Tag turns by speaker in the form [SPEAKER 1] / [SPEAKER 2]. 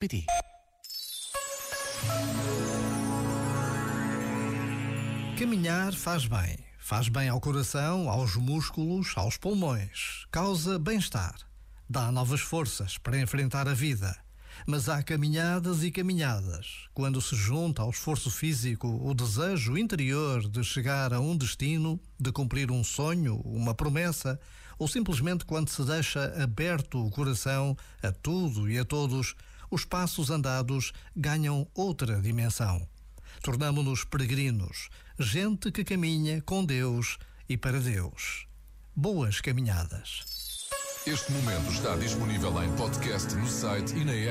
[SPEAKER 1] PT.
[SPEAKER 2] Caminhar faz bem. Faz bem ao coração, aos músculos, aos pulmões. Causa bem-estar. Dá novas forças para enfrentar a vida. Mas há caminhadas e caminhadas. Quando se junta ao esforço físico o desejo interior de chegar a um destino, de cumprir um sonho, uma promessa, ou simplesmente quando se deixa aberto o coração a tudo e a todos, os passos andados ganham outra dimensão. Tornamo-nos peregrinos, gente que caminha com Deus e para Deus. Boas caminhadas.
[SPEAKER 3] Este momento está disponível em podcast no site e na app.